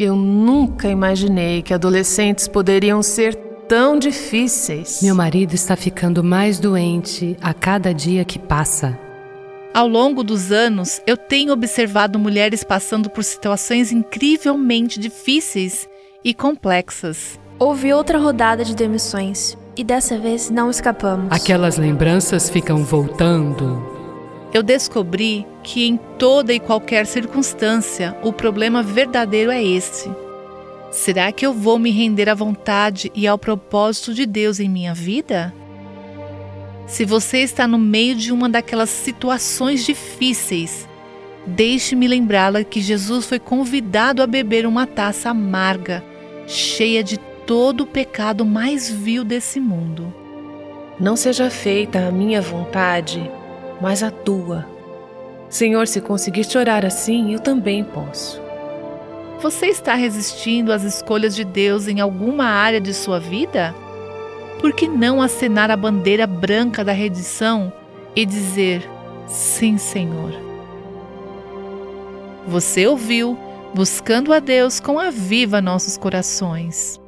Eu nunca imaginei que adolescentes poderiam ser tão difíceis. Meu marido está ficando mais doente a cada dia que passa. Ao longo dos anos, eu tenho observado mulheres passando por situações incrivelmente difíceis e complexas. Houve outra rodada de demissões e dessa vez não escapamos. Aquelas lembranças ficam voltando eu descobri que em toda e qualquer circunstância o problema verdadeiro é este. Será que eu vou me render à vontade e ao propósito de Deus em minha vida? Se você está no meio de uma daquelas situações difíceis, deixe-me lembrá-la que Jesus foi convidado a beber uma taça amarga, cheia de todo o pecado mais vil desse mundo. Não seja feita a minha vontade, mas a tua. Senhor, se conseguir chorar assim, eu também posso. Você está resistindo às escolhas de Deus em alguma área de sua vida? Por que não acenar a bandeira branca da redição e dizer: Sim, Senhor? Você ouviu, buscando a Deus com a viva nossos corações.